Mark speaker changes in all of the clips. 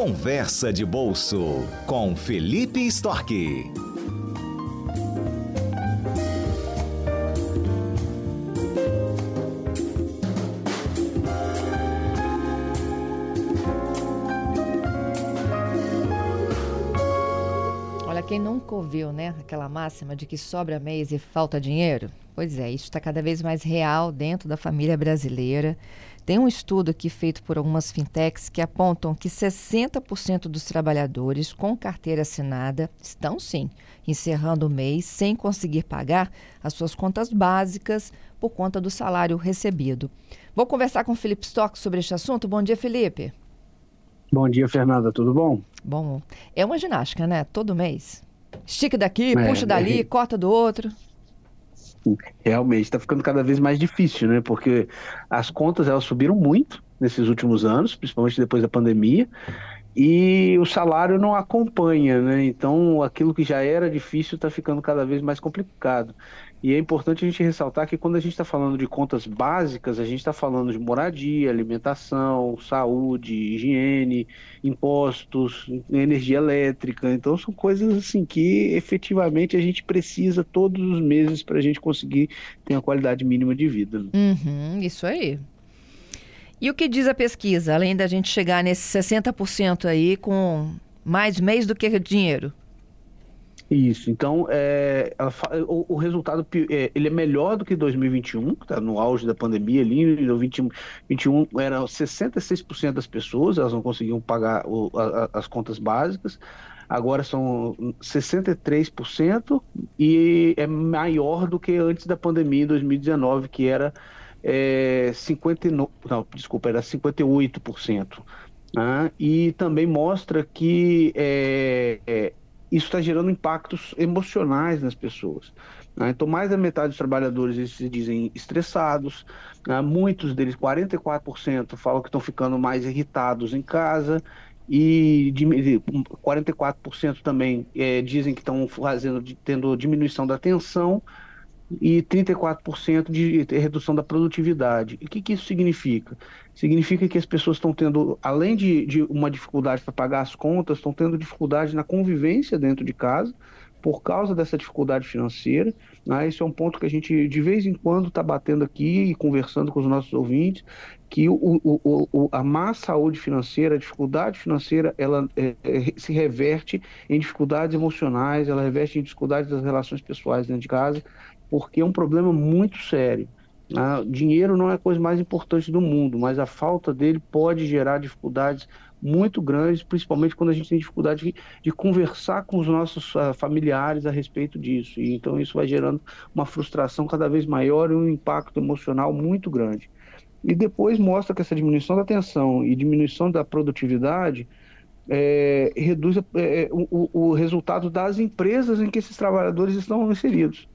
Speaker 1: Conversa de Bolso com Felipe Storck.
Speaker 2: Olha, quem nunca ouviu, né, aquela máxima de que sobra mês e falta dinheiro? Pois é, isso está cada vez mais real dentro da família brasileira. Tem um estudo aqui feito por algumas fintechs que apontam que 60% dos trabalhadores com carteira assinada estão sim encerrando o mês sem conseguir pagar as suas contas básicas por conta do salário recebido. Vou conversar com o Felipe Stock sobre este assunto. Bom dia, Felipe.
Speaker 3: Bom dia, Fernanda. Tudo bom?
Speaker 2: Bom, é uma ginástica, né? Todo mês. Estica daqui, é, puxa dali, é... corta do outro
Speaker 3: realmente está ficando cada vez mais difícil, né? Porque as contas elas subiram muito nesses últimos anos, principalmente depois da pandemia, e o salário não acompanha, né? Então aquilo que já era difícil está ficando cada vez mais complicado. E é importante a gente ressaltar que quando a gente está falando de contas básicas, a gente está falando de moradia, alimentação, saúde, higiene, impostos, energia elétrica. Então são coisas assim que efetivamente a gente precisa todos os meses para a gente conseguir ter uma qualidade mínima de vida.
Speaker 2: Uhum, isso aí. E o que diz a pesquisa, além da gente chegar nesse 60% aí com mais mês do que dinheiro?
Speaker 3: Isso, então é, o, o, resultado é, ele é melhor do que 2021, que está no auge da pandemia ali, em 2021 era 66% das pessoas, elas não conseguiam pagar o, a, as contas básicas, agora são 63% e é maior do que antes da pandemia em 2019, que era é, 59, não, desculpa, era 58%. Né? E também mostra que é, é, isso está gerando impactos emocionais nas pessoas. Né? Então, mais da metade dos trabalhadores se dizem estressados, né? muitos deles, 44%, falam que estão ficando mais irritados em casa, e 44% também é, dizem que estão fazendo, tendo diminuição da atenção e 34% de redução da produtividade. O que, que, isso significa? Significa que as pessoas estão tendo, além de, de uma dificuldade para pagar as contas, estão tendo dificuldade na convivência dentro de casa por causa dessa dificuldade financeira. Né? Esse é um ponto que a gente, de vez em quando, está batendo aqui e conversando com os nossos ouvintes, que o, o, o, a má saúde financeira, a dificuldade financeira, ela é, é, se reverte em dificuldades emocionais, ela reverte em dificuldades das relações pessoais dentro de casa, porque é um problema muito sério. Dinheiro não é a coisa mais importante do mundo, mas a falta dele pode gerar dificuldades muito grandes, principalmente quando a gente tem dificuldade de, de conversar com os nossos uh, familiares a respeito disso. E então isso vai gerando uma frustração cada vez maior e um impacto emocional muito grande. E depois mostra que essa diminuição da atenção e diminuição da produtividade é, reduz é, o, o resultado das empresas em que esses trabalhadores estão inseridos.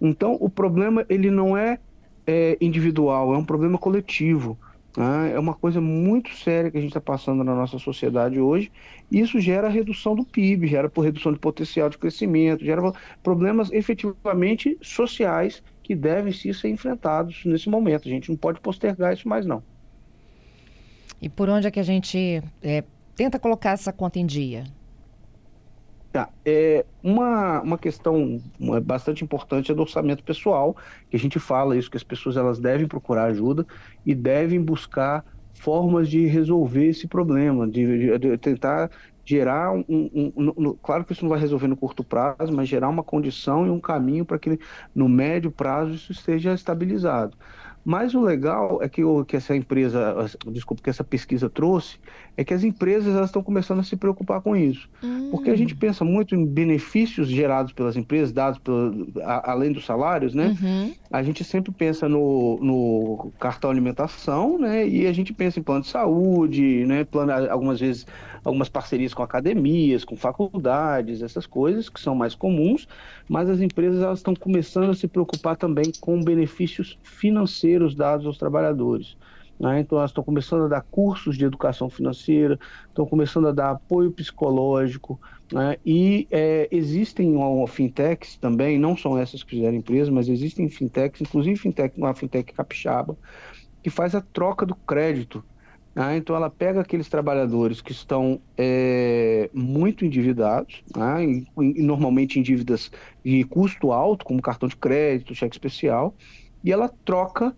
Speaker 3: Então, o problema ele não é, é individual, é um problema coletivo. Né? É uma coisa muito séria que a gente está passando na nossa sociedade hoje. Isso gera redução do PIB, gera por redução de potencial de crescimento, gera problemas efetivamente sociais que devem sim ser enfrentados nesse momento. A gente não pode postergar isso mais não.
Speaker 2: E por onde é que a gente é, tenta colocar essa conta em dia?
Speaker 3: Tá. É, uma, uma questão bastante importante é do orçamento pessoal, que a gente fala isso, que as pessoas elas devem procurar ajuda e devem buscar formas de resolver esse problema, de, de, tentar gerar um, um, um, um, Claro que isso não vai resolver no curto prazo, mas gerar uma condição e um caminho para que no médio prazo isso esteja estabilizado. Mas o legal é que, o, que essa empresa, desculpa, que essa pesquisa trouxe, é que as empresas elas estão começando a se preocupar com isso. Hum. Porque a gente pensa muito em benefícios gerados pelas empresas, dados pelo, a, além dos salários, né? Uhum. A gente sempre pensa no, no cartão alimentação, né? E a gente pensa em plano de saúde, né? Plano, algumas vezes algumas parcerias com academias, com faculdades, essas coisas que são mais comuns, mas as empresas elas estão começando a se preocupar também com benefícios financeiros dados aos trabalhadores. Né? Então, elas estão começando a dar cursos de educação financeira, estão começando a dar apoio psicológico, né? e é, existem uma, fintechs também, não são essas que fizeram empresa, mas existem fintechs, inclusive fintech, uma fintech capixaba, que faz a troca do crédito Né? Então, ela pega aqueles trabalhadores que estão é, muito endividados, né? e, e, normalmente em dívidas de custo alto, como cartão de crédito, cheque especial, e ela troca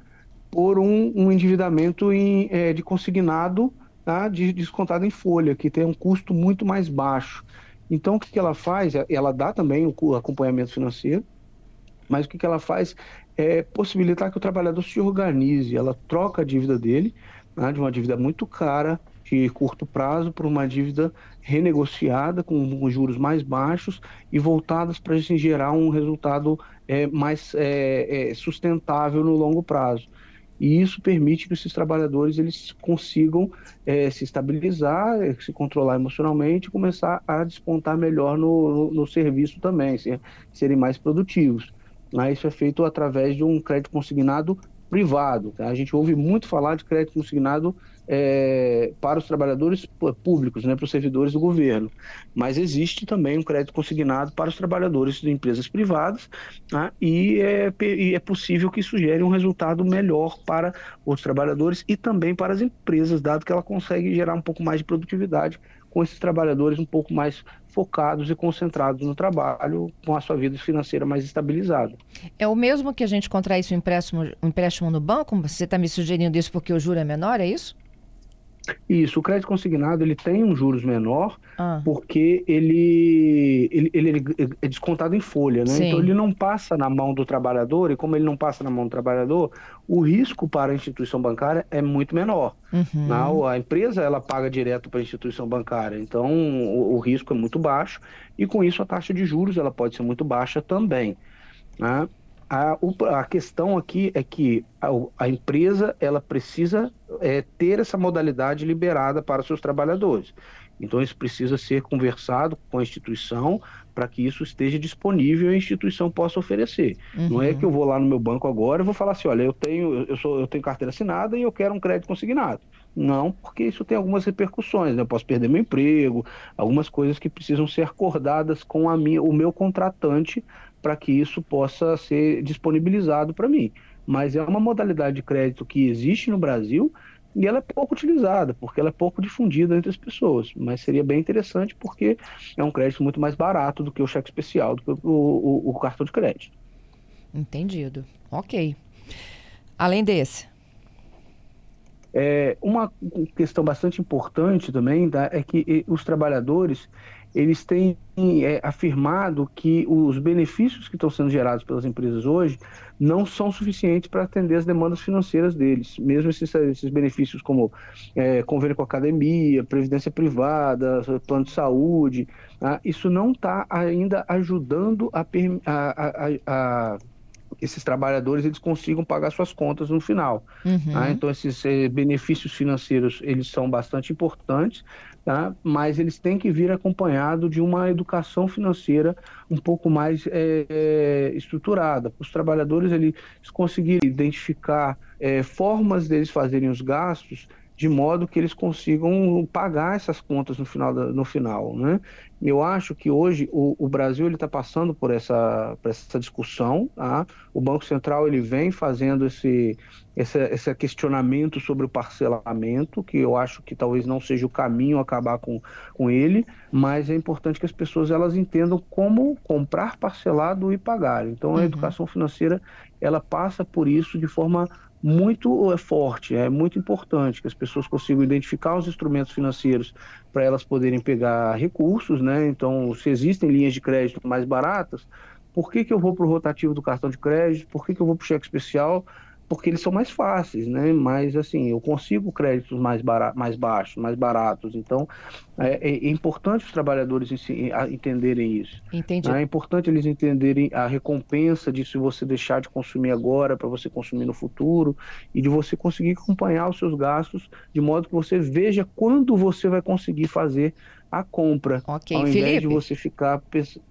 Speaker 3: por um, um endividamento em, é, de consignado tá? de, descontado em folha, que tem um custo muito mais baixo. Então, o que, que ela faz? Ela dá também o acompanhamento financeiro, mas o que, que ela faz é possibilitar que o trabalhador se organize. Ela troca a dívida dele, né, de uma dívida muito cara, de curto prazo, por uma dívida renegociada, com juros mais baixos e voltadas para gerar um resultado é, mais é, é, sustentável no longo prazo e isso permite que esses trabalhadores eles consigam é, se estabilizar, é, se controlar emocionalmente começar a despontar melhor no, no, no serviço também, ser, serem mais produtivos. Né? Isso é feito através de um crédito consignado privado. Tá? A gente ouve muito falar de crédito consignado é, para os trabalhadores públicos, né, para os servidores do governo. Mas existe também um crédito consignado para os trabalhadores de empresas privadas tá? e, é, e é possível que isso gere um resultado melhor para os trabalhadores e também para as empresas, dado que ela consegue gerar um pouco mais de produtividade com esses trabalhadores um pouco mais focados e concentrados no trabalho, com a sua vida financeira mais estabilizada.
Speaker 2: É o mesmo que a gente contrair um empréstimo, um empréstimo no banco? Você está me sugerindo isso porque o juro é menor, é isso?
Speaker 3: Isso, o crédito consignado ele tem um juros menor ah. porque ele, ele, ele, é descontado em folha, né? Então ele não passa na mão do trabalhador e como ele não passa na mão do trabalhador, o risco para a instituição bancária é muito menor. Uhum. Não, a empresa ela paga direto para a instituição bancária, então o, o, risco é muito baixo e com isso a taxa de juros ela pode ser muito baixa também. Né? A, a questão aqui é que a, a empresa ela precisa é, ter essa modalidade liberada para seus trabalhadores. Então isso precisa ser conversado com a instituição para que isso esteja disponível e a instituição possa oferecer. Uhum. Não é que eu vou lá no meu banco agora e vou falar assim, olha, eu tenho, eu sou, eu tenho carteira assinada e eu quero um crédito consignado. Não, porque isso tem algumas repercussões, né? Eu posso perder meu emprego, algumas coisas que precisam ser acordadas com a minha, o meu contratante para que isso possa ser disponibilizado para mim. Mas é uma modalidade de crédito que existe no Brasil e ela é pouco utilizada, porque ela é pouco difundida entre as pessoas. Mas seria bem interessante porque é um crédito muito mais barato do que o cheque especial, do que o, o, o cartão de crédito.
Speaker 2: Entendido. Ok. Além desse.
Speaker 3: É, uma questão bastante importante também tá, é que os trabalhadores eles têm é, afirmado que os benefícios que estão sendo gerados pelas empresas hoje não são suficientes para atender as demandas financeiras deles. Mesmo esses, esses benefícios como é, convênio com a academia, previdência privada, plano de saúde, tá? isso não está ainda ajudando a, a, a, a esses trabalhadores eles consigam pagar suas contas no final. Uhum. Tá? Então esses eh, benefícios financeiros eles são bastante importantes, tá? mas eles têm que vir acompanhado de uma educação financeira um pouco mais é, estruturada. Os trabalhadores eles conseguirem identificar é, formas deles fazerem os gastos de modo que eles consigam pagar essas contas no final. Da, no final né? Eu acho que hoje o, o Brasil está passando por essa, por essa discussão. Tá? O Banco Central ele vem fazendo esse, esse, esse questionamento sobre o parcelamento, que eu acho que talvez não seja o caminho acabar com, com ele, mas é importante que as pessoas elas entendam como comprar parcelado e pagar. Então a uhum. educação financeira ela passa por isso de forma muito é, forte, é muito importante que as pessoas consigam identificar os instrumentos financeiros para elas poderem pegar recursos, né? Então, se existem linhas de crédito mais baratas, por que, que eu vou para o rotativo do cartão de crédito? Por que, que eu vou para o cheque especial? Porque eles são mais fáceis, né? Mas assim, eu consigo créditos mais, mais baixos, mais baratos. Então, é, é, é importante os trabalhadores entenderem isso. Entendi. É importante eles entenderem a recompensa de se você deixar de consumir agora para você consumir no futuro e de você conseguir acompanhar os seus gastos de modo que você veja quando você vai conseguir fazer a compra.
Speaker 2: Ok, ao invés Felipe,
Speaker 3: de você ficar pensando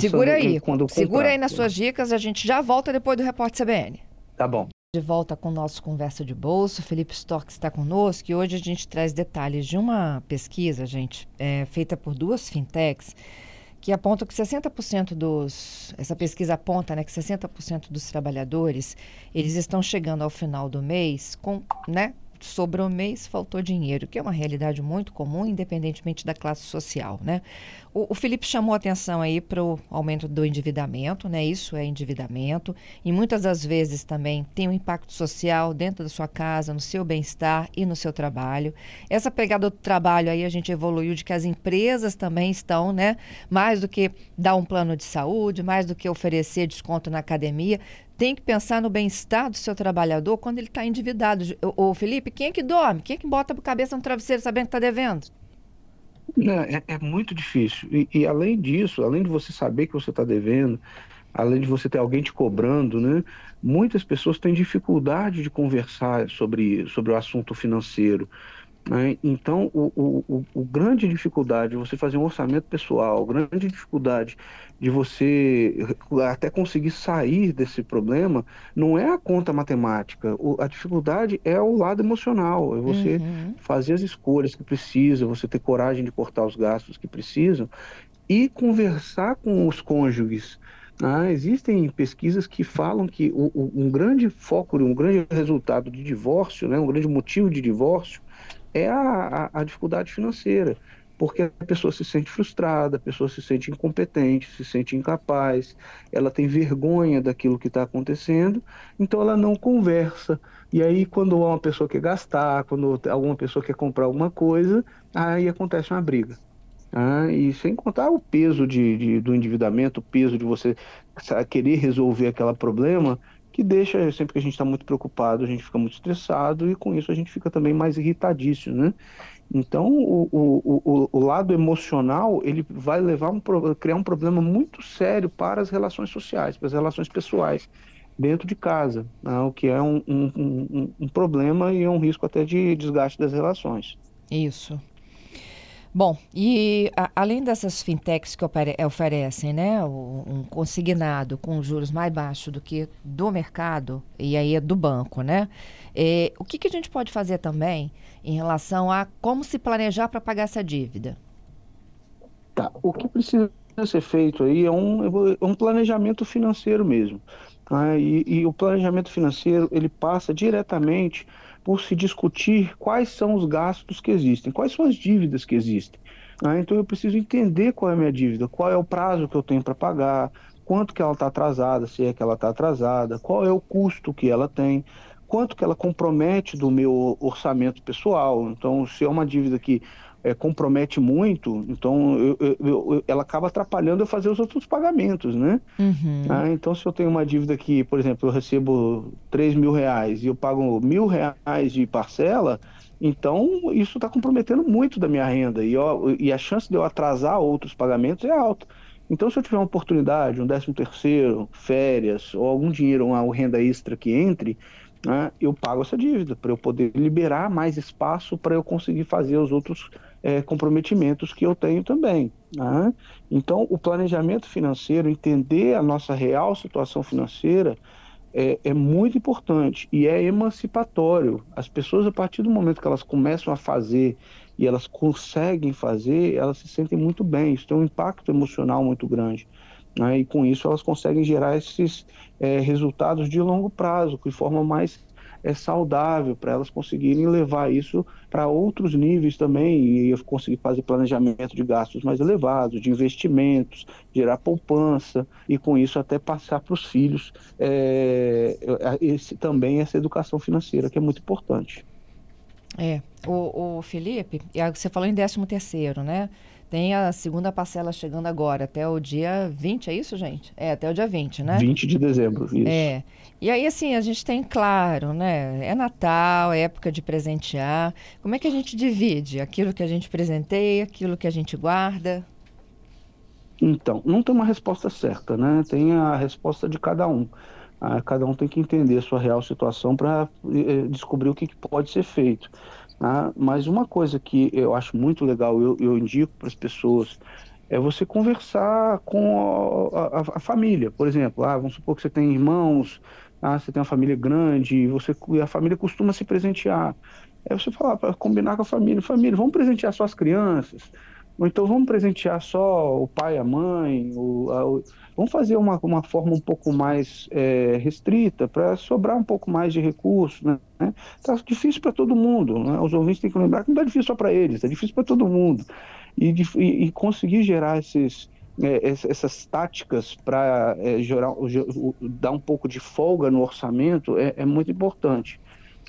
Speaker 2: segura aí, quando Segura aí nas suas dicas, a gente já volta depois do repórter CBN.
Speaker 3: Tá bom.
Speaker 2: De volta com o nosso Conversa de Bolso, Felipe Stock está conosco e hoje a gente traz detalhes de uma pesquisa, gente, é, feita por duas fintechs, que apontam que 60% dos. Essa pesquisa aponta né, que 60% dos trabalhadores eles estão chegando ao final do mês com, né, sobrou mês, faltou dinheiro, que é uma realidade muito comum, independentemente da classe social, né? O, o Felipe chamou atenção aí para o aumento do endividamento, né? Isso é endividamento e muitas das vezes também tem um impacto social dentro da sua casa, no seu bem-estar e no seu trabalho. Essa pegada do trabalho aí a gente evoluiu de que as empresas também estão, né? Mais do que dar um plano de saúde, mais do que oferecer desconto na academia, tem que pensar no bem-estar do seu trabalhador quando ele está endividado. Ô, Felipe, quem é que dorme? Quem é que bota a cabeça no travesseiro sabendo que está devendo?
Speaker 3: É, é, muito difícil. E, e, além disso, além de você saber que você está devendo, além de você ter alguém te cobrando, né? Muitas pessoas têm dificuldade de conversar sobre, sobre o assunto financeiro. Né? Então, o, o, o, grande dificuldade de você fazer um orçamento pessoal, grande dificuldade de você até conseguir sair desse problema, não é a conta matemática. O, a dificuldade é o lado emocional, é você uhum. fazer as escolhas que precisa, você ter coragem de cortar os gastos que precisam e conversar com os cônjuges. Ah, existem pesquisas que falam que o, o, um grande foco, um grande resultado de divórcio, né, um grande motivo de divórcio, é a, a, a dificuldade financeira porque a pessoa se sente frustrada, a pessoa se sente incompetente, se sente incapaz, ela tem vergonha daquilo que está acontecendo, então ela não conversa. E aí, quando uma pessoa quer gastar, quando alguma pessoa quer comprar alguma coisa, aí acontece uma briga. Ah, e sem contar o peso de, de, do endividamento, o peso de você querer resolver aquele problema, que deixa, sempre que a gente está muito preocupado, a gente fica muito estressado e com isso a gente fica também mais irritadíssimo, né? Então, o, o, o, lado emocional, ele vai levar um, criar um problema muito sério para as relações sociais, para as relações pessoais dentro de casa, né? o que é um, um, um, um problema e é um risco até de desgaste das relações.
Speaker 2: Isso. Bom, e a, além dessas fintechs que oferecem né, um consignado com juros mais baixos do que do mercado, e aí é do banco, né? É, o que, que a gente pode fazer também em relação a como se planejar para pagar essa dívida?
Speaker 3: Tá, o que precisa ser feito aí é um, é um planejamento financeiro mesmo. Tá? E, e o planejamento financeiro ele passa diretamente por se discutir quais são os gastos que existem, quais são as dívidas que existem. Ah, então eu preciso entender qual é a minha dívida, qual é o prazo que eu tenho para pagar, quanto que ela está atrasada, se é que ela está atrasada, qual é o custo que ela tem, quanto que ela compromete do meu orçamento pessoal. Então, se é uma dívida que é, compromete muito, então eu, eu, eu, ela acaba atrapalhando eu fazer os outros pagamentos, né? Uhum. Ah, então, se eu tenho uma dívida que, por exemplo, eu recebo 3 mil reais e eu pago mil reais de parcela, então isso está comprometendo muito da minha renda e, e a chance de eu atrasar outros pagamentos é alta. Então, se eu tiver uma oportunidade, um décimo terceiro, férias ou algum dinheiro, uma renda extra que entre, né, eu pago essa dívida para eu poder liberar mais espaço para eu conseguir fazer os outros é, comprometimentos que eu tenho também. Né? Então, o planejamento financeiro, entender a nossa real situação financeira, é, é, muito importante e é emancipatório. As pessoas, a partir do momento que elas começam a fazer e elas conseguem fazer, elas se sentem muito bem. Isso tem um impacto emocional muito grande. Né? E com isso elas conseguem gerar esses é, resultados de longo prazo, de forma mais é saudável para elas conseguirem levar isso para outros níveis também e conseguir fazer planejamento de gastos mais elevados, de investimentos, gerar poupança e com isso até passar para os filhos é, esse, também essa educação financeira que é muito importante.
Speaker 2: É, o, o Felipe, você falou em 13 terceiro, né? Tem a segunda parcela chegando agora, até o dia 20, é isso, gente? É, até o dia 20, né?
Speaker 3: 20 de dezembro, isso.
Speaker 2: É. E aí, assim, a gente tem, claro, né? É Natal, é época de presentear. Como é que a gente divide aquilo que a gente presenteia, aquilo que a gente guarda?
Speaker 3: Então, não tem uma resposta certa, né? Tem a resposta de cada um. Ah, cada um tem que entender a sua real situação para eh, descobrir o que, que pode ser feito. Né? Mas uma coisa que eu acho muito legal, eu, eu indico para as pessoas, é você conversar com a, a, a, família. Por exemplo, ah, vamos supor que você tem irmãos, ah, você tem uma família grande, você, a família costuma se presentear. É você falar, para combinar com a família, família, vamos presentear suas crianças. Ou então vamos presentear só o pai, a mãe, o, a, o, vamos fazer uma, uma forma um pouco mais é, restrita para sobrar um pouco mais de recursos. Né? Tá difícil para todo mundo. Né? Os ouvintes têm que lembrar que não está difícil só para eles, está difícil para todo mundo. E, e, e, conseguir gerar esses, é, essas táticas para é, dar um pouco de folga no orçamento é, é muito importante.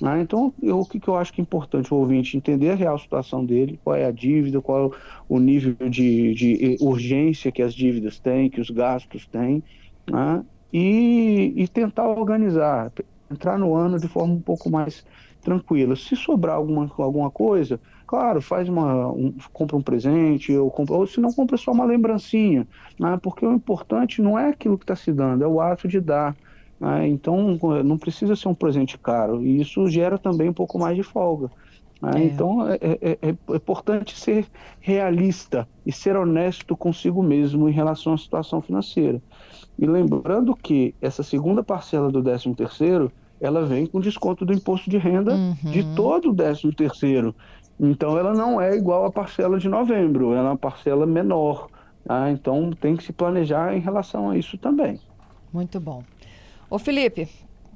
Speaker 3: Ah, então, eu, o que, que eu acho que é importante o ouvinte entender a real situação dele, qual é a dívida, qual é o nível de, de urgência que as dívidas têm, que os gastos têm, né? e, e tentar organizar, entrar no ano de forma um pouco mais tranquila. Se sobrar alguma, alguma coisa, claro, faz uma, um, compra um presente, ou, compra, ou se não, compra só uma lembrancinha, né? porque o importante não é aquilo que está se dando, é o ato de dar. Né? Então, não precisa ser um presente caro. E isso gera também um pouco mais de folga. Né? É. Então, é, é, é, importante ser realista e ser honesto consigo mesmo em relação à situação financeira. E lembrando que essa segunda parcela do 13 terceiro, ela vem com desconto do imposto de renda uhum. de todo o 13 terceiro. Então, ela não é igual à parcela de novembro, ela é uma parcela menor. Tá? Então, tem que se planejar em relação a isso também.
Speaker 2: Muito bom. Ô Felipe,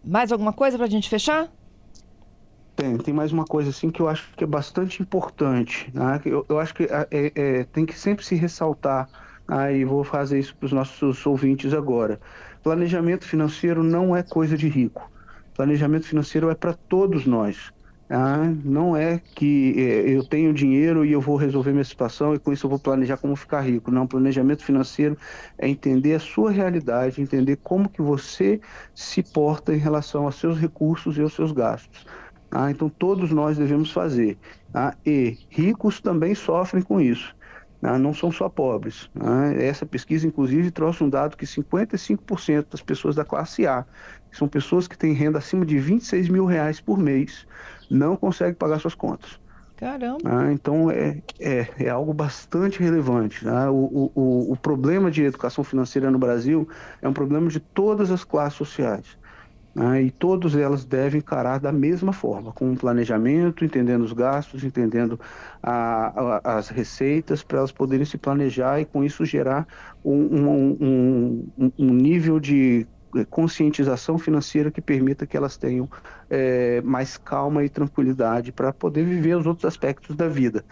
Speaker 2: mais alguma coisa para a gente fechar?
Speaker 3: Tem, tem mais uma coisa assim que eu acho que é bastante importante. Né? Eu, eu acho que é, é, tem que sempre se ressaltar, né? vou fazer isso para os nossos ouvintes agora. Planejamento financeiro não é coisa de rico. Planejamento financeiro é para todos nós. Ah, não é que é, eu tenho dinheiro e eu vou resolver minha situação e com isso eu vou planejar como ficar rico. Não, planejamento financeiro é entender a sua realidade, entender como que você se porta em relação aos seus recursos e aos seus gastos. Ah, então todos nós devemos fazer. Ah, e ricos também sofrem com isso. Ah, não são só pobres. Ah, essa pesquisa, inclusive, trouxe um dado que 55% das pessoas da classe A, que são pessoas que têm renda acima de 26 mil reais por mês, não consegue pagar suas contas.
Speaker 2: Caramba!
Speaker 3: Ah, então é, é, é, algo bastante relevante. Né? O, o, o problema de educação financeira no Brasil é um problema de todas as classes sociais. Né? E todas elas devem encarar da mesma forma, com um planejamento, entendendo os gastos, entendendo a, a, as receitas, para elas poderem se planejar e com isso gerar um, um, um, um nível de conscientização financeira que permita que elas tenham é, mais calma e tranquilidade para poder viver os outros aspectos da vida.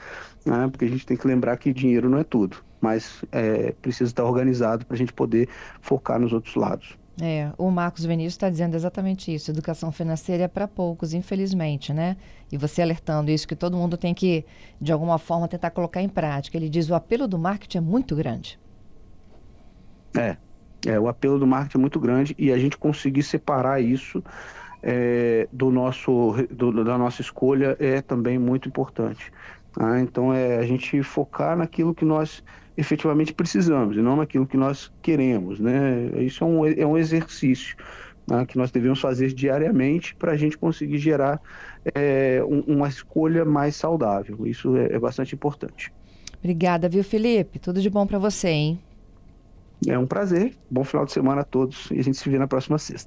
Speaker 3: Né? Porque a gente tem que lembrar que dinheiro não é tudo, mas é, precisa estar organizado para a gente poder focar nos outros lados.
Speaker 2: É, o Marcos Vinícius está dizendo exatamente isso. Educação financeira é para poucos, infelizmente, né? E você alertando isso, que todo mundo tem que, de alguma forma, tentar colocar em prática. Ele diz o apelo do marketing é muito grande.
Speaker 3: É, é, o apelo do marketing é muito grande e a gente conseguir separar isso é, do nosso, do, da nossa escolha é também muito importante. Tá? Então é a gente focar naquilo que nós efetivamente precisamos e não naquilo que nós queremos. Né? Isso é um, é um exercício né, que nós devemos fazer diariamente para a gente conseguir gerar é, um, uma escolha mais saudável. Isso é, é bastante importante.
Speaker 2: Obrigada, viu, Felipe? Tudo de bom para você, hein?
Speaker 3: É um prazer. Bom final de semana a todos e a gente se vê na próxima sexta.